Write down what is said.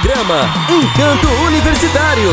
Programa Encanto Universitário.